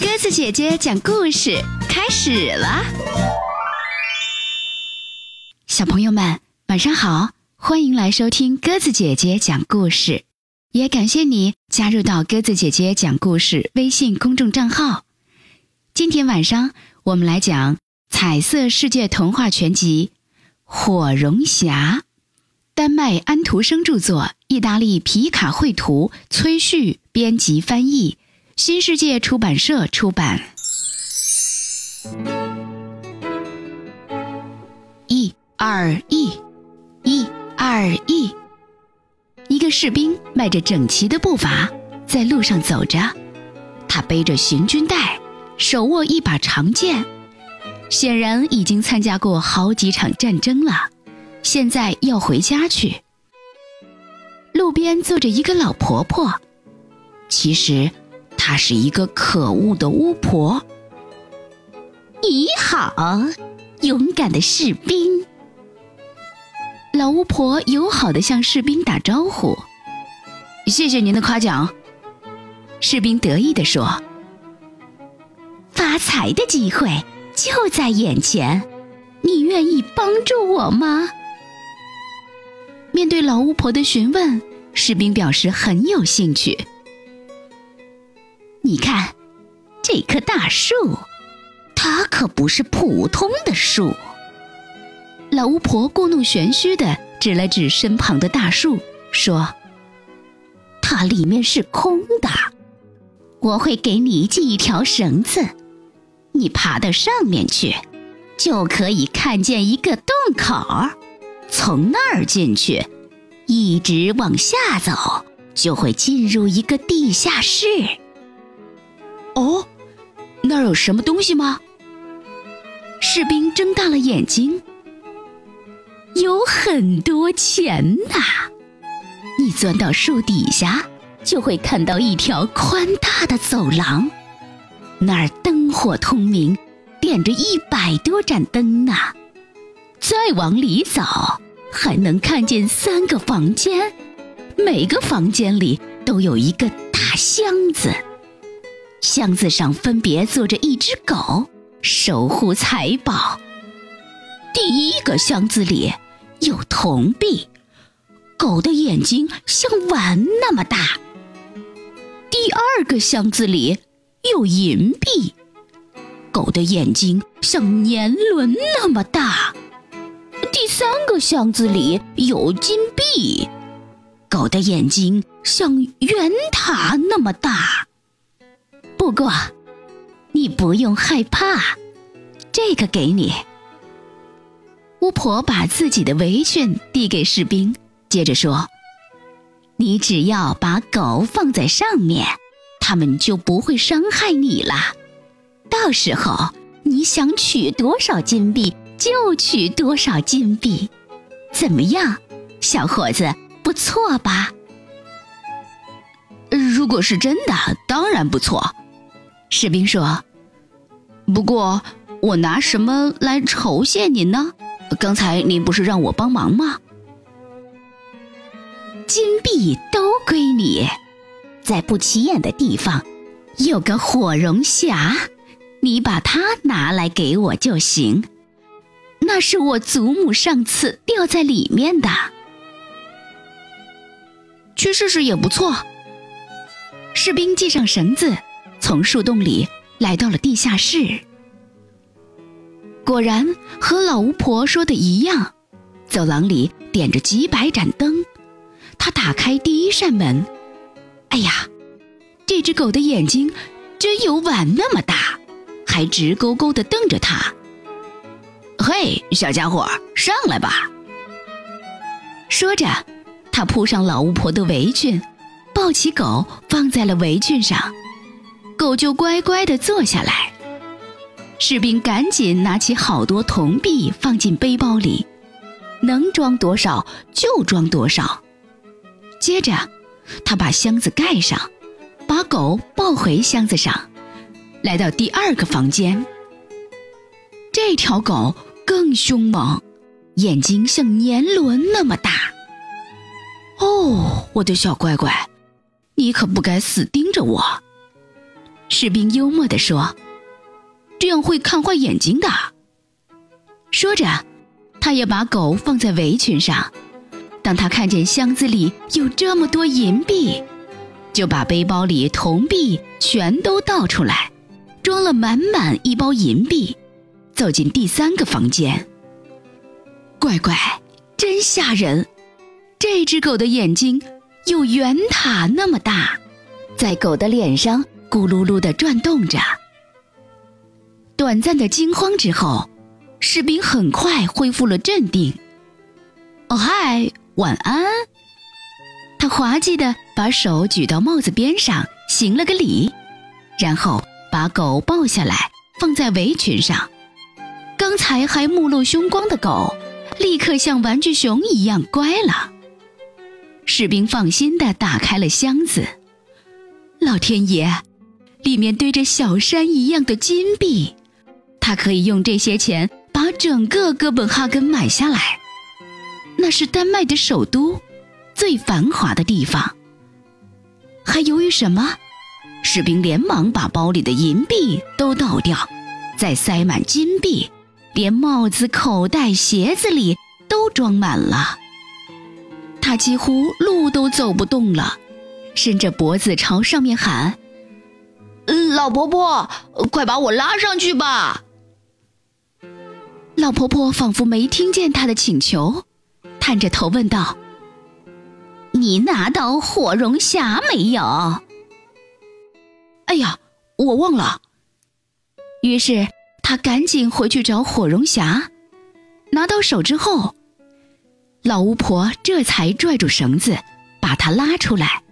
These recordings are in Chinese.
鸽子姐姐讲故事开始了，小朋友们晚上好，欢迎来收听鸽子姐姐讲故事，也感谢你加入到鸽子姐姐讲故事微信公众账号。今天晚上我们来讲《彩色世界童话全集》《火绒侠》，丹麦安徒生著作，意大利皮卡绘图，崔旭编辑翻译。新世界出版社出版。一二一，一二一。一个士兵迈着整齐的步伐在路上走着，他背着行军袋，手握一把长剑，显然已经参加过好几场战争了。现在要回家去。路边坐着一个老婆婆，其实。她是一个可恶的巫婆。你好，勇敢的士兵。老巫婆友好的向士兵打招呼。谢谢您的夸奖。士兵得意地说：“发财的机会就在眼前，你愿意帮助我吗？”面对老巫婆的询问，士兵表示很有兴趣。你看，这棵大树，它可不是普通的树。老巫婆故弄玄虚的指了指身旁的大树，说：“它里面是空的。我会给你系一条绳子，你爬到上面去，就可以看见一个洞口。从那儿进去，一直往下走，就会进入一个地下室。”哦，那儿有什么东西吗？士兵睁大了眼睛。有很多钱呐！你钻到树底下，就会看到一条宽大的走廊，那儿灯火通明，点着一百多盏灯呢。再往里走，还能看见三个房间，每个房间里都有一个大箱子。箱子上分别坐着一只狗，守护财宝。第一个箱子里有铜币，狗的眼睛像碗那么大；第二个箱子里有银币，狗的眼睛像年轮那么大；第三个箱子里有金币，狗的眼睛像圆塔那么大。不过，你不用害怕，这个给你。巫婆把自己的围裙递给士兵，接着说：“你只要把狗放在上面，他们就不会伤害你了。到时候你想取多少金币就取多少金币，怎么样，小伙子？不错吧？如果是真的，当然不错。”士兵说：“不过，我拿什么来酬谢您呢？刚才您不是让我帮忙吗？金币都归你，在不起眼的地方有个火绒匣，你把它拿来给我就行。那是我祖母上次掉在里面的。去试试也不错。”士兵系上绳子。从树洞里来到了地下室，果然和老巫婆说的一样，走廊里点着几百盏灯。他打开第一扇门，哎呀，这只狗的眼睛真有碗那么大，还直勾勾地瞪着他。嘿，小家伙，上来吧！说着，他扑上老巫婆的围裙，抱起狗放在了围裙上。狗就乖乖地坐下来，士兵赶紧拿起好多铜币放进背包里，能装多少就装多少。接着，他把箱子盖上，把狗抱回箱子上，来到第二个房间。这条狗更凶猛，眼睛像年轮那么大。哦，我的小乖乖，你可不该死盯着我。士兵幽默地说：“这样会看坏眼睛的。”说着，他也把狗放在围裙上。当他看见箱子里有这么多银币，就把背包里铜币全都倒出来，装了满满一包银币，走进第三个房间。乖乖，真吓人！这只狗的眼睛有圆塔那么大，在狗的脸上咕噜噜地转动着。短暂的惊慌之后，士兵很快恢复了镇定。哦嗨！晚安。他滑稽地把手举到帽子边上，行了个礼，然后把狗抱下来，放在围裙上。刚才还目露凶光的狗，立刻像玩具熊一样乖了。士兵放心地打开了箱子，老天爷，里面堆着小山一样的金币，他可以用这些钱把整个哥本哈根买下来。那是丹麦的首都，最繁华的地方。还犹豫什么？士兵连忙把包里的银币都倒掉，再塞满金币，连帽子、口袋、鞋子里都装满了。他几乎路都走不动了，伸着脖子朝上面喊：“老婆婆，快把我拉上去吧！”老婆婆仿佛没听见他的请求。探着头问道：“你拿到火绒匣没有？”“哎呀，我忘了。”于是他赶紧回去找火绒匣。拿到手之后，老巫婆这才拽住绳子，把他拉出来，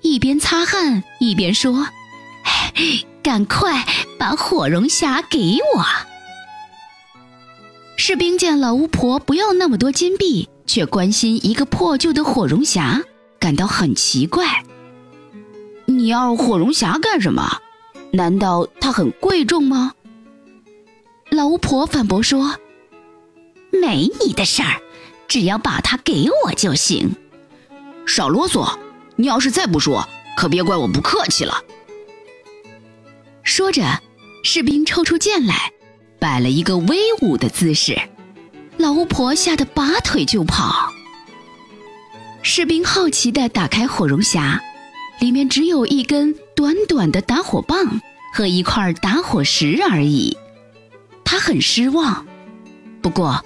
一边擦汗一边说：“赶快把火绒匣给我。”士兵见老巫婆不要那么多金币。却关心一个破旧的火绒匣，感到很奇怪。你要火绒匣干什么？难道它很贵重吗？老巫婆反驳说：“没你的事儿，只要把它给我就行。”少啰嗦！你要是再不说，可别怪我不客气了。说着，士兵抽出剑来，摆了一个威武的姿势。老巫婆吓得拔腿就跑。士兵好奇地打开火绒匣，里面只有一根短短的打火棒和一块打火石而已。他很失望，不过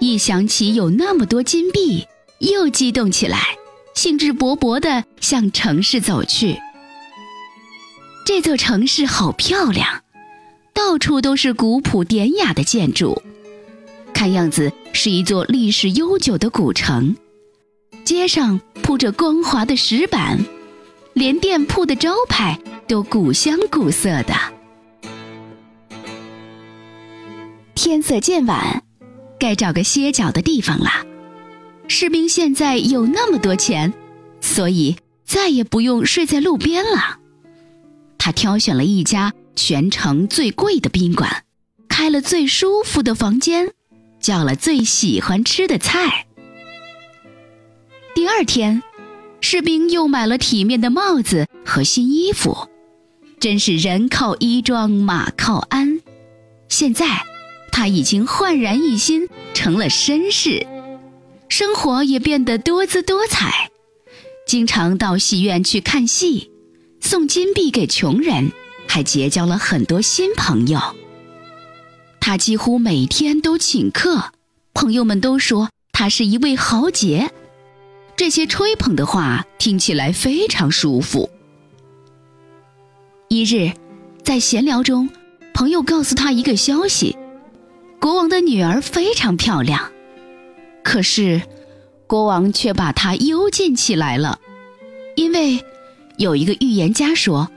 一想起有那么多金币，又激动起来，兴致勃勃地向城市走去。这座城市好漂亮，到处都是古朴典雅的建筑。看样子是一座历史悠久的古城，街上铺着光滑的石板，连店铺的招牌都古香古色的。天色渐晚，该找个歇脚的地方了。士兵现在有那么多钱，所以再也不用睡在路边了。他挑选了一家全城最贵的宾馆，开了最舒服的房间。叫了最喜欢吃的菜。第二天，士兵又买了体面的帽子和新衣服，真是人靠衣装，马靠鞍。现在，他已经焕然一新，成了绅士，生活也变得多姿多彩，经常到戏院去看戏，送金币给穷人，还结交了很多新朋友。他几乎每天都请客，朋友们都说他是一位豪杰。这些吹捧的话听起来非常舒服。一日，在闲聊中，朋友告诉他一个消息：国王的女儿非常漂亮。可是，国王却把她幽禁起来了，因为有一个预言家说，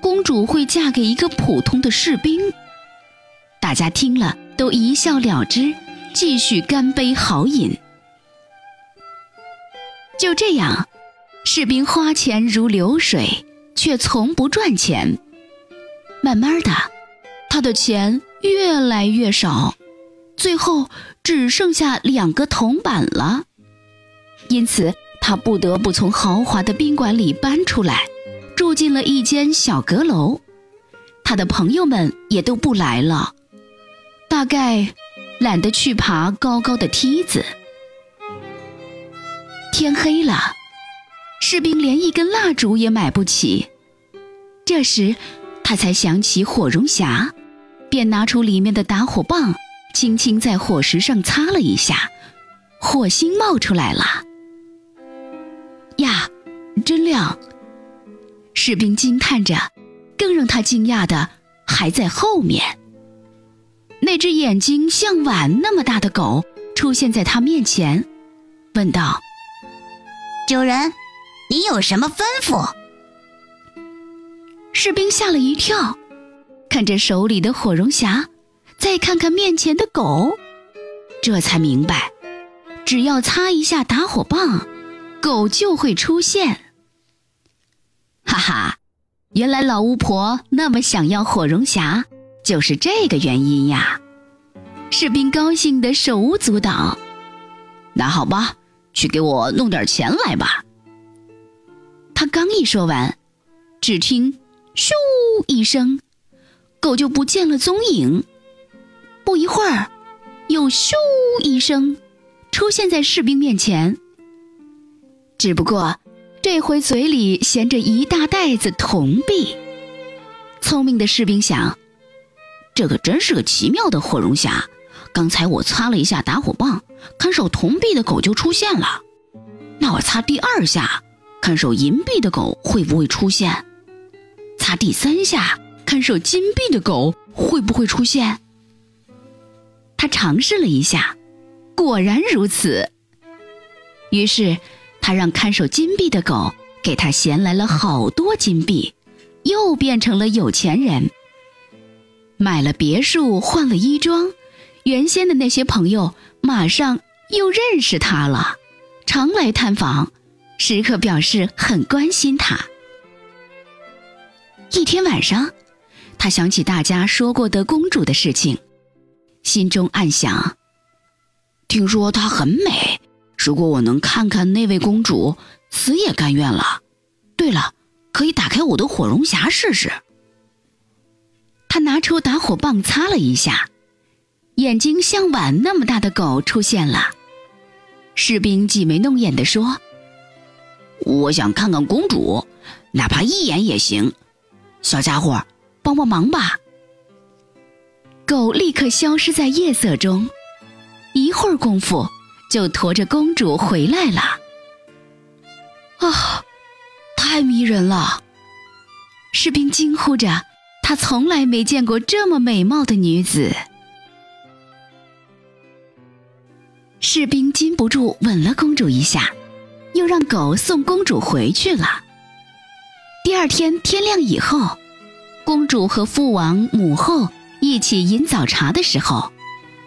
公主会嫁给一个普通的士兵。大家听了都一笑了之，继续干杯豪饮。就这样，士兵花钱如流水，却从不赚钱。慢慢的，他的钱越来越少，最后只剩下两个铜板了。因此，他不得不从豪华的宾馆里搬出来，住进了一间小阁楼。他的朋友们也都不来了，大概懒得去爬高高的梯子。天黑了，士兵连一根蜡烛也买不起。这时，他才想起火绒匣，便拿出里面的打火棒，轻轻在火石上擦了一下，火星冒出来了。真亮！士兵惊叹着。更让他惊讶的还在后面。那只眼睛像碗那么大的狗出现在他面前，问道：“主人，你有什么吩咐？”士兵吓了一跳，看着手里的火绒匣，再看看面前的狗，这才明白，只要擦一下打火棒，狗就会出现。哈哈。原来老巫婆那么想要火绒匣，就是这个原因呀！士兵高兴的手舞足蹈。那好吧，去给我弄点钱来吧。他刚一说完，只听“咻”一声，狗就不见了踪影。不一会儿，又“咻”一声，出现在士兵面前。只不过。这回嘴里衔着一大袋子铜币，聪明的士兵想：这可真是个奇妙的火绒匣。刚才我擦了一下打火棒，看守铜币的狗就出现了。那我擦第二下，看守银币的狗会不会出现？擦第三下，看守金币的狗会不会出现？他尝试了一下，果然如此。于是。他让看守金币的狗给他衔来了好多金币，又变成了有钱人。买了别墅，换了衣装，原先的那些朋友马上又认识他了，常来探访，时刻表示很关心他。一天晚上，他想起大家说过的公主的事情，心中暗想：听说她很美。如果我能看看那位公主，死也甘愿了。对了，可以打开我的火绒匣试试。他拿出打火棒擦了一下，眼睛像碗那么大的狗出现了。士兵挤眉弄眼地说：“我想看看公主，哪怕一眼也行。小家伙，帮帮忙吧。”狗立刻消失在夜色中，一会儿功夫。就驮着公主回来了。啊，太迷人了！士兵惊呼着，他从来没见过这么美貌的女子。士兵禁不住吻了公主一下，又让狗送公主回去了。第二天天亮以后，公主和父王母后一起饮早茶的时候。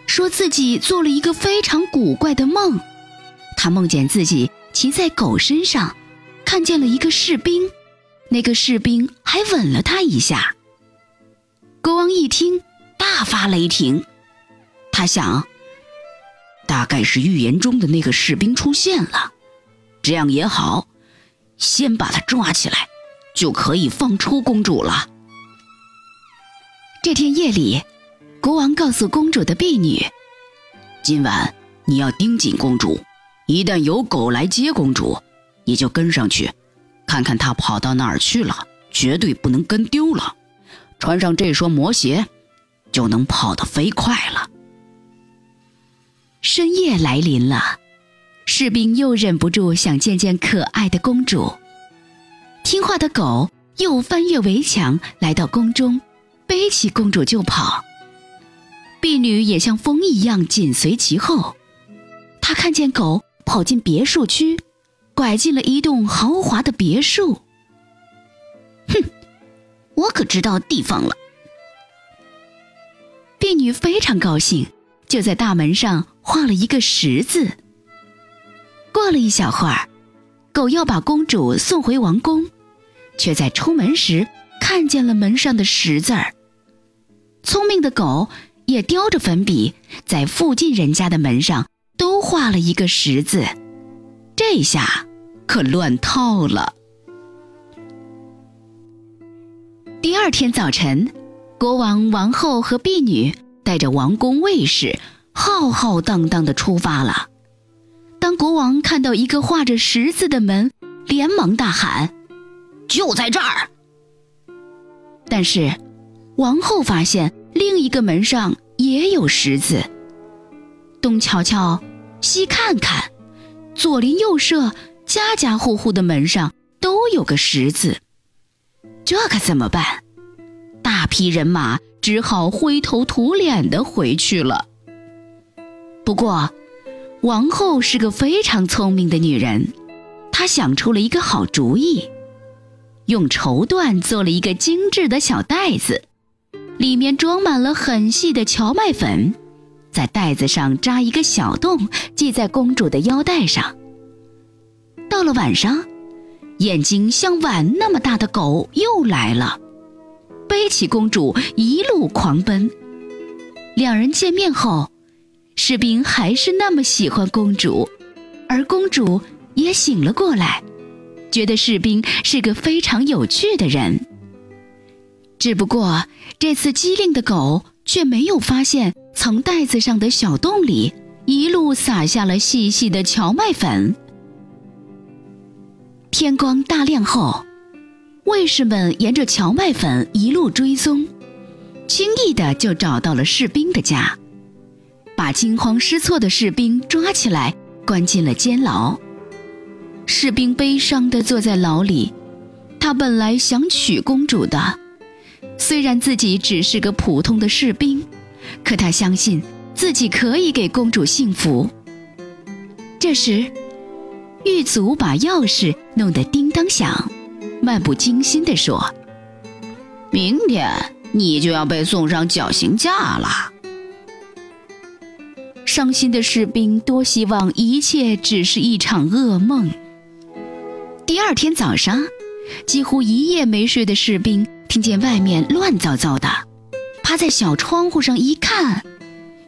说自己做了一个非常古怪的梦，他梦见自己骑在狗身上，看见了一个士兵，那个士兵还吻了他一下。国王一听，大发雷霆，他想，大概是预言中的那个士兵出现了，这样也好，先把他抓起来，就可以放出公主了。这天夜里。国王告诉公主的婢女：“今晚你要盯紧公主，一旦有狗来接公主，你就跟上去，看看她跑到哪儿去了，绝对不能跟丢了。穿上这双魔鞋，就能跑得飞快了。”深夜来临了，士兵又忍不住想见见可爱的公主。听话的狗又翻越围墙，来到宫中，背起公主就跑。婢女也像风一样紧随其后。她看见狗跑进别墅区，拐进了一栋豪华的别墅。哼，我可知道地方了。婢女非常高兴，就在大门上画了一个十字。过了一小会儿，狗要把公主送回王宫，却在出门时看见了门上的十字儿。聪明的狗。也叼着粉笔，在附近人家的门上都画了一个十字，这下可乱套了。第二天早晨，国王、王后和婢女带着王宫卫士，浩浩荡荡地出发了。当国王看到一个画着十字的门，连忙大喊：“就在这儿！”但是，王后发现另一个门上也有十字。东瞧瞧，西看看，左邻右舍、家家户户的门上都有个十字。这可怎么办？大批人马只好灰头土脸的回去了。不过，王后是个非常聪明的女人，她想出了一个好主意。用绸缎做了一个精致的小袋子，里面装满了很细的荞麦粉，在袋子上扎一个小洞，系在公主的腰带上。到了晚上，眼睛像碗那么大的狗又来了，背起公主一路狂奔。两人见面后，士兵还是那么喜欢公主，而公主也醒了过来。觉得士兵是个非常有趣的人，只不过这次机灵的狗却没有发现从袋子上的小洞里一路撒下了细细的荞麦粉。天光大亮后，卫士们沿着荞麦粉一路追踪，轻易的就找到了士兵的家，把惊慌失措的士兵抓起来，关进了监牢。士兵悲伤的坐在牢里，他本来想娶公主的，虽然自己只是个普通的士兵，可他相信自己可以给公主幸福。这时，狱卒把钥匙弄得叮当响，漫不经心地说：“明天你就要被送上绞刑架了。”伤心的士兵多希望一切只是一场噩梦。第二天早上，几乎一夜没睡的士兵听见外面乱糟糟的，趴在小窗户上一看，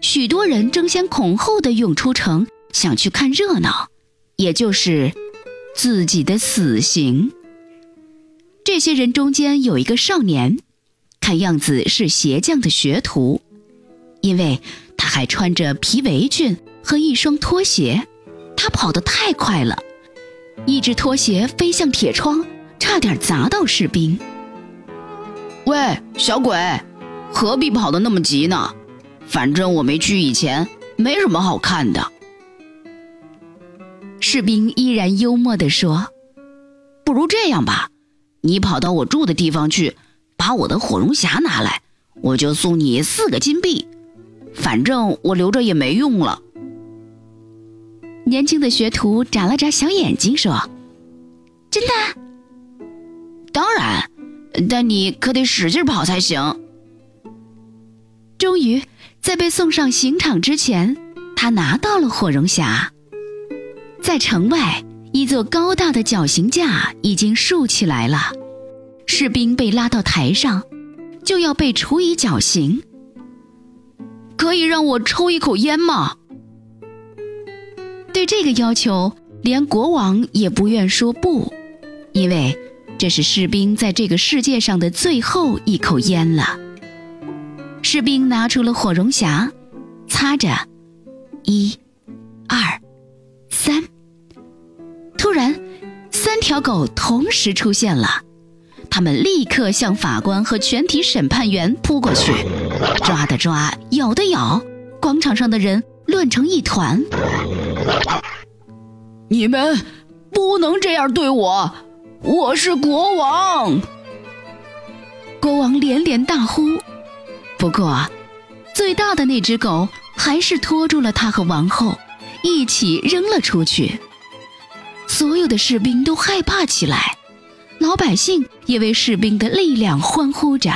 许多人争先恐后的涌出城，想去看热闹，也就是自己的死刑。这些人中间有一个少年，看样子是鞋匠的学徒，因为他还穿着皮围裙和一双拖鞋，他跑得太快了。一只拖鞋飞向铁窗，差点砸到士兵。喂，小鬼，何必跑得那么急呢？反正我没去以前，没什么好看的。士兵依然幽默地说：“不如这样吧，你跑到我住的地方去，把我的火龙匣拿来，我就送你四个金币。反正我留着也没用了。”年轻的学徒眨了眨小眼睛，说：“真的？当然，但你可得使劲跑才行。”终于，在被送上刑场之前，他拿到了火绒匣。在城外，一座高大的绞刑架已经竖起来了，士兵被拉到台上，就要被处以绞刑。可以让我抽一口烟吗？对这个要求，连国王也不愿说不，因为这是士兵在这个世界上的最后一口烟了。士兵拿出了火绒匣，擦着，一、二、三。突然，三条狗同时出现了，他们立刻向法官和全体审判员扑过去，抓的抓，咬的咬，广场上的人乱成一团。你们不能这样对我，我是国王。国王连连大呼，不过最大的那只狗还是拖住了他和王后，一起扔了出去。所有的士兵都害怕起来，老百姓也为士兵的力量欢呼着：“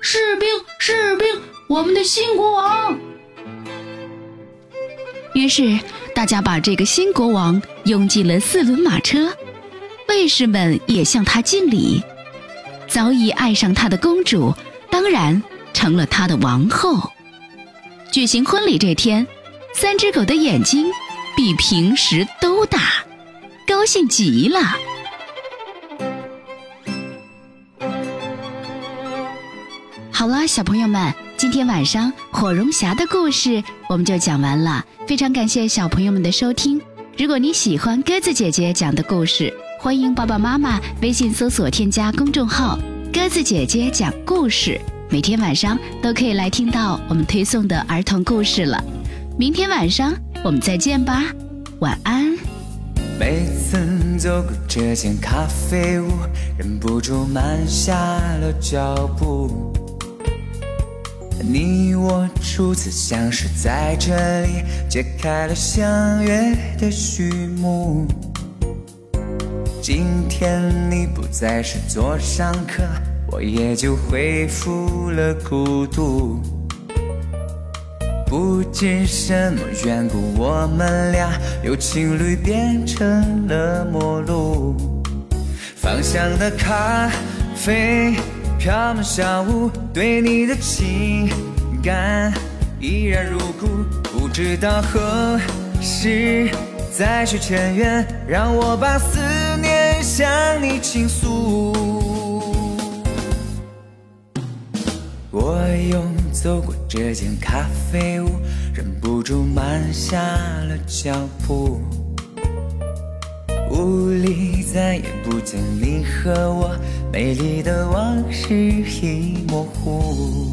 士兵，士兵，我们的新国王！”于是。大家把这个新国王拥进了四轮马车，卫士们也向他敬礼。早已爱上他的公主，当然成了他的王后。举行婚礼这天，三只狗的眼睛比平时都大，高兴极了。好了，小朋友们，今天晚上火绒侠的故事我们就讲完了。非常感谢小朋友们的收听。如果你喜欢鸽子姐姐讲的故事，欢迎爸爸妈妈微信搜索添加公众号“鸽子姐姐讲故事”，每天晚上都可以来听到我们推送的儿童故事了。明天晚上我们再见吧，晚安。每次走过这间咖啡屋，忍不住慢下了脚步。你我初次相识在这里，揭开了相约的序幕。今天你不再是座上客，我也就恢复了孤独。不知什么缘故，我们俩由情侣变成了陌路。芳香的咖啡。飘满小屋，对你的情感依然如故，不知道何时再续前缘，让我把思向你倾诉。我又走过这间咖啡屋，忍不住慢下了脚步。屋里再也不见你和我，美丽的往事已模糊。